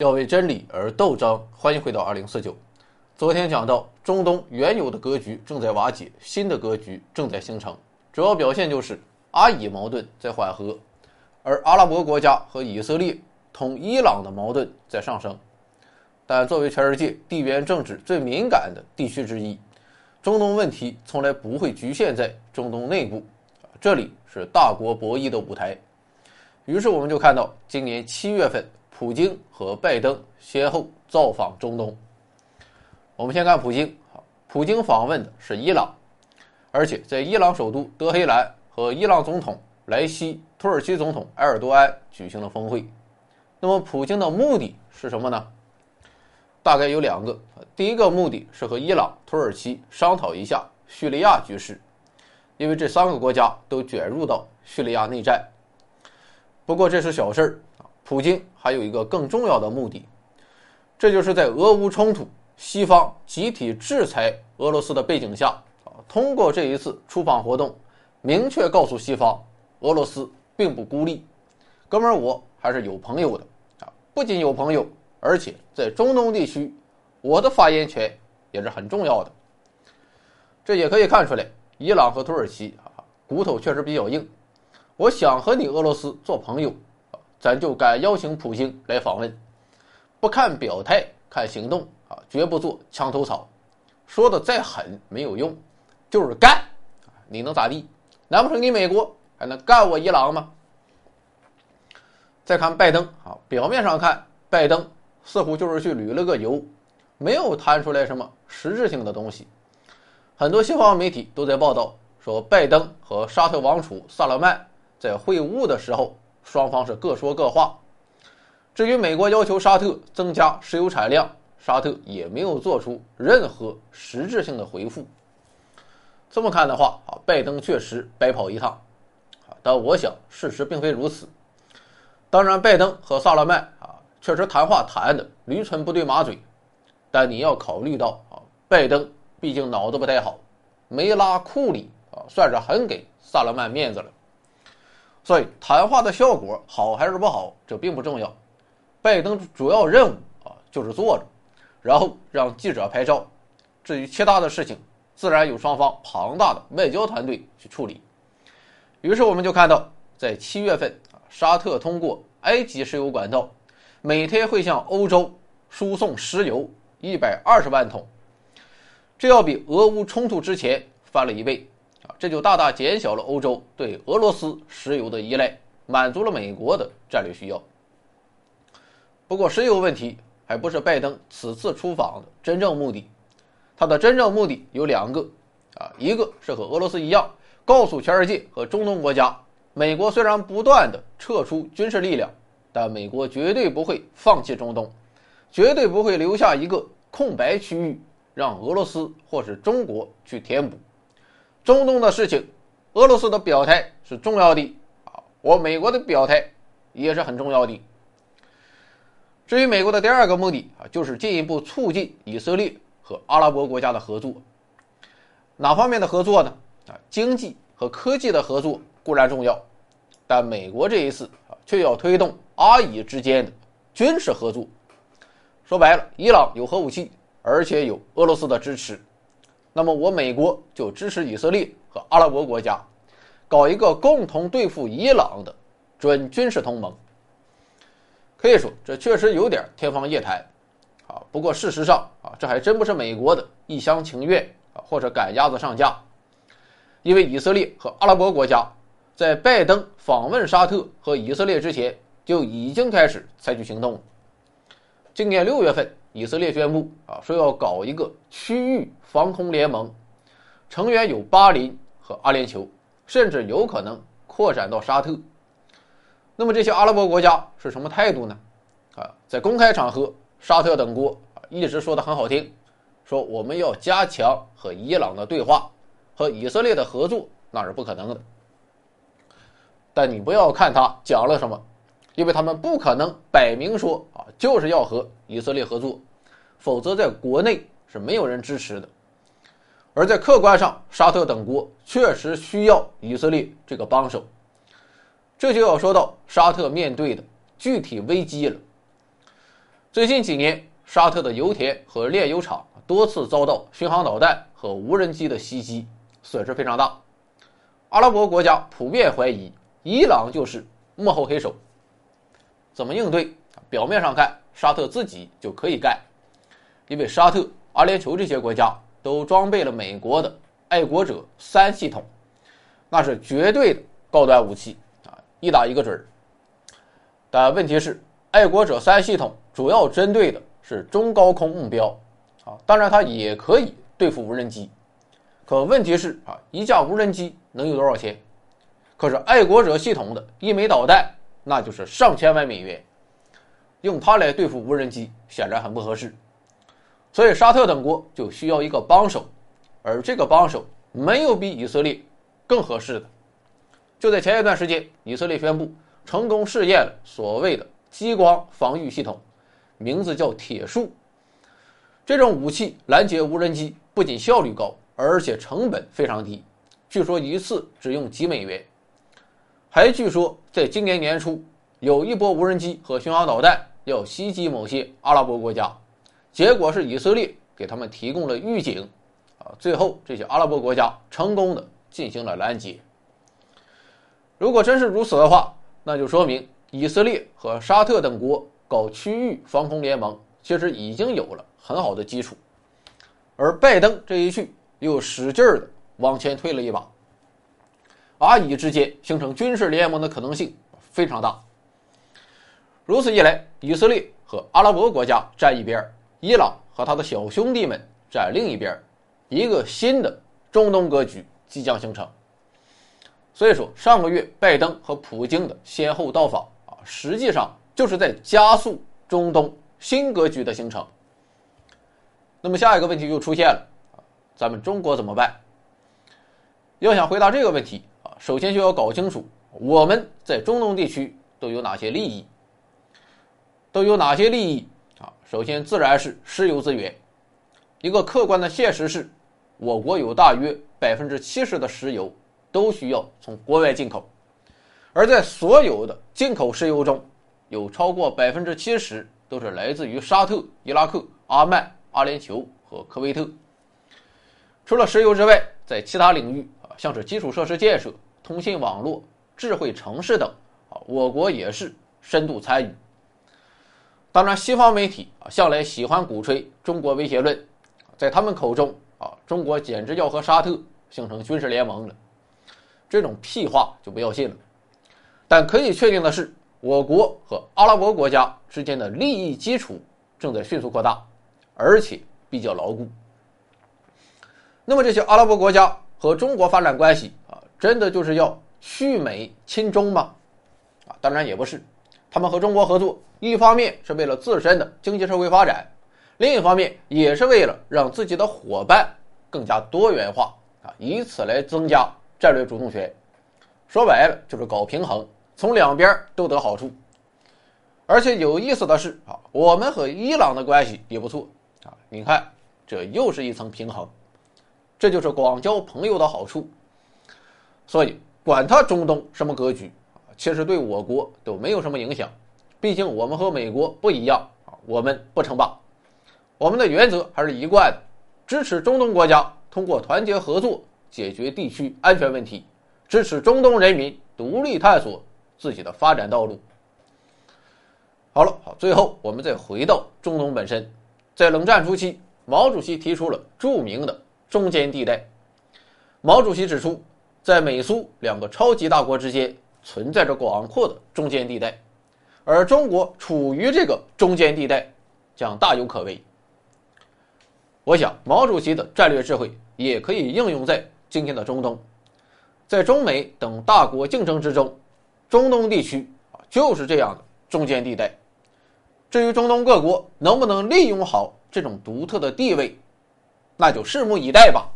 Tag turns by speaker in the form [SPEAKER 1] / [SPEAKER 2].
[SPEAKER 1] 要为真理而斗争。欢迎回到二零四九。昨天讲到，中东原有的格局正在瓦解，新的格局正在形成。主要表现就是阿以矛盾在缓和，而阿拉伯国家和以色列同伊朗的矛盾在上升。但作为全世界地缘政治最敏感的地区之一，中东问题从来不会局限在中东内部，这里是大国博弈的舞台。于是我们就看到，今年七月份。普京和拜登先后造访中东。我们先看普京，普京访问的是伊朗，而且在伊朗首都德黑兰和伊朗总统莱西、土耳其总统埃尔多安举行了峰会。那么，普京的目的是什么呢？大概有两个。第一个目的是和伊朗、土耳其商讨一下叙利亚局势，因为这三个国家都卷入到叙利亚内战。不过这是小事儿。普京还有一个更重要的目的，这就是在俄乌冲突、西方集体制裁俄罗斯的背景下，啊，通过这一次出访活动，明确告诉西方，俄罗斯并不孤立，哥们儿，我还是有朋友的，啊，不仅有朋友，而且在中东地区，我的发言权也是很重要的。这也可以看出来，伊朗和土耳其啊，骨头确实比较硬，我想和你俄罗斯做朋友。咱就敢邀请普京来访问，不看表态，看行动啊，绝不做墙头草。说的再狠没有用，就是干。你能咋地？难不成你美国还能干我伊朗吗？再看拜登啊，表面上看拜登似乎就是去旅了个游，没有谈出来什么实质性的东西。很多西方媒体都在报道说，拜登和沙特王储萨勒曼在会晤的时候。双方是各说各话。至于美国要求沙特增加石油产量，沙特也没有做出任何实质性的回复。这么看的话啊，拜登确实白跑一趟啊。但我想事实并非如此。当然，拜登和萨勒曼啊确实谈话谈的驴唇不对马嘴，但你要考虑到啊，拜登毕竟脑子不太好，没拉库里啊，算是很给萨勒曼面子了。所以谈话的效果好还是不好，这并不重要。拜登主要任务啊就是坐着，然后让记者拍照。至于其他的事情，自然有双方庞大的外交团队去处理。于是我们就看到，在七月份啊，沙特通过埃及石油管道，每天会向欧洲输送石油一百二十万桶，这要比俄乌冲突之前翻了一倍。啊这就大大减小了欧洲对俄罗斯石油的依赖，满足了美国的战略需要。不过，石油问题还不是拜登此次出访的真正目的，他的真正目的有两个，啊，一个是和俄罗斯一样，告诉全世界和中东国家，美国虽然不断的撤出军事力量，但美国绝对不会放弃中东，绝对不会留下一个空白区域让俄罗斯或是中国去填补。中东的事情，俄罗斯的表态是重要的啊，我美国的表态也是很重要的。至于美国的第二个目的啊，就是进一步促进以色列和阿拉伯国家的合作。哪方面的合作呢？啊，经济和科技的合作固然重要，但美国这一次啊，却要推动阿以之间的军事合作。说白了，伊朗有核武器，而且有俄罗斯的支持。那么，我美国就支持以色列和阿拉伯国家，搞一个共同对付伊朗的准军事同盟。可以说，这确实有点天方夜谭，啊，不过事实上啊，这还真不是美国的一厢情愿啊，或者赶鸭子上架。因为以色列和阿拉伯国家在拜登访问沙特和以色列之前，就已经开始采取行动了。今年六月份。以色列宣布啊，说要搞一个区域防空联盟，成员有巴林和阿联酋，甚至有可能扩展到沙特。那么这些阿拉伯国家是什么态度呢？啊，在公开场合，沙特等国啊一直说的很好听，说我们要加强和伊朗的对话，和以色列的合作那是不可能的。但你不要看他讲了什么，因为他们不可能摆明说啊就是要和以色列合作。否则，在国内是没有人支持的。而在客观上，沙特等国确实需要以色列这个帮手。这就要说到沙特面对的具体危机了。最近几年，沙特的油田和炼油厂多次遭到巡航导弹和无人机的袭击，损失非常大。阿拉伯国家普遍怀疑伊朗就是幕后黑手。怎么应对？表面上看，沙特自己就可以干，因为沙特、阿联酋这些国家都装备了美国的爱国者三系统，那是绝对的高端武器啊，一打一个准儿。但问题是，爱国者三系统主要针对的是中高空目标，啊，当然它也可以对付无人机。可问题是啊，一架无人机能有多少钱？可是爱国者系统的一枚导弹，那就是上千万美元，用它来对付无人机显然很不合适。所以沙特等国就需要一个帮手，而这个帮手没有比以色列更合适的。就在前一段时间，以色列宣布。成功试验了所谓的激光防御系统，名字叫“铁树”。这种武器拦截无人机不仅效率高，而且成本非常低，据说一次只用几美元。还据说在今年年初，有一波无人机和巡航导弹要袭击某些阿拉伯国家，结果是以色列给他们提供了预警，啊，最后这些阿拉伯国家成功的进行了拦截。如果真是如此的话，那就说明以色列和沙特等国搞区域防空联盟，其实已经有了很好的基础，而拜登这一去又使劲儿的往前推了一把，阿以之间形成军事联盟的可能性非常大。如此一来，以色列和阿拉伯国家站一边，伊朗和他的小兄弟们站另一边，一个新的中东格局即将形成。所以说，上个月拜登和普京的先后到访啊，实际上就是在加速中东新格局的形成。那么下一个问题就出现了，咱们中国怎么办？要想回答这个问题啊，首先就要搞清楚我们在中东地区都有哪些利益，都有哪些利益啊？首先自然是石油资源，一个客观的现实是，我国有大约百分之七十的石油。都需要从国外进口，而在所有的进口石油中，有超过百分之七十都是来自于沙特、伊拉克、阿曼、阿联酋和科威特。除了石油之外，在其他领域啊，像是基础设施建设、通信网络、智慧城市等啊，我国也是深度参与。当然，西方媒体啊向来喜欢鼓吹中国威胁论，在他们口中啊，中国简直要和沙特形成军事联盟了。这种屁话就不要信了。但可以确定的是，我国和阿拉伯国家之间的利益基础正在迅速扩大，而且比较牢固。那么这些阿拉伯国家和中国发展关系啊，真的就是要去美亲中吗？啊，当然也不是。他们和中国合作，一方面是为了自身的经济社会发展，另一方面也是为了让自己的伙伴更加多元化啊，以此来增加。战略主动权，说白了就是搞平衡，从两边都得好处。而且有意思的是啊，我们和伊朗的关系也不错啊。你看，这又是一层平衡，这就是广交朋友的好处。所以，管他中东什么格局，其实对我国都没有什么影响。毕竟我们和美国不一样啊，我们不称霸，我们的原则还是一贯的，支持中东国家通过团结合作。解决地区安全问题，支持中东人民独立探索自己的发展道路。好了，好，最后我们再回到中东本身，在冷战初期，毛主席提出了著名的中间地带。毛主席指出，在美苏两个超级大国之间存在着广阔的中间地带，而中国处于这个中间地带，将大有可为。我想，毛主席的战略智慧也可以应用在。今天的中东，在中美等大国竞争之中，中东地区啊就是这样的中间地带。至于中东各国能不能利用好这种独特的地位，那就拭目以待吧。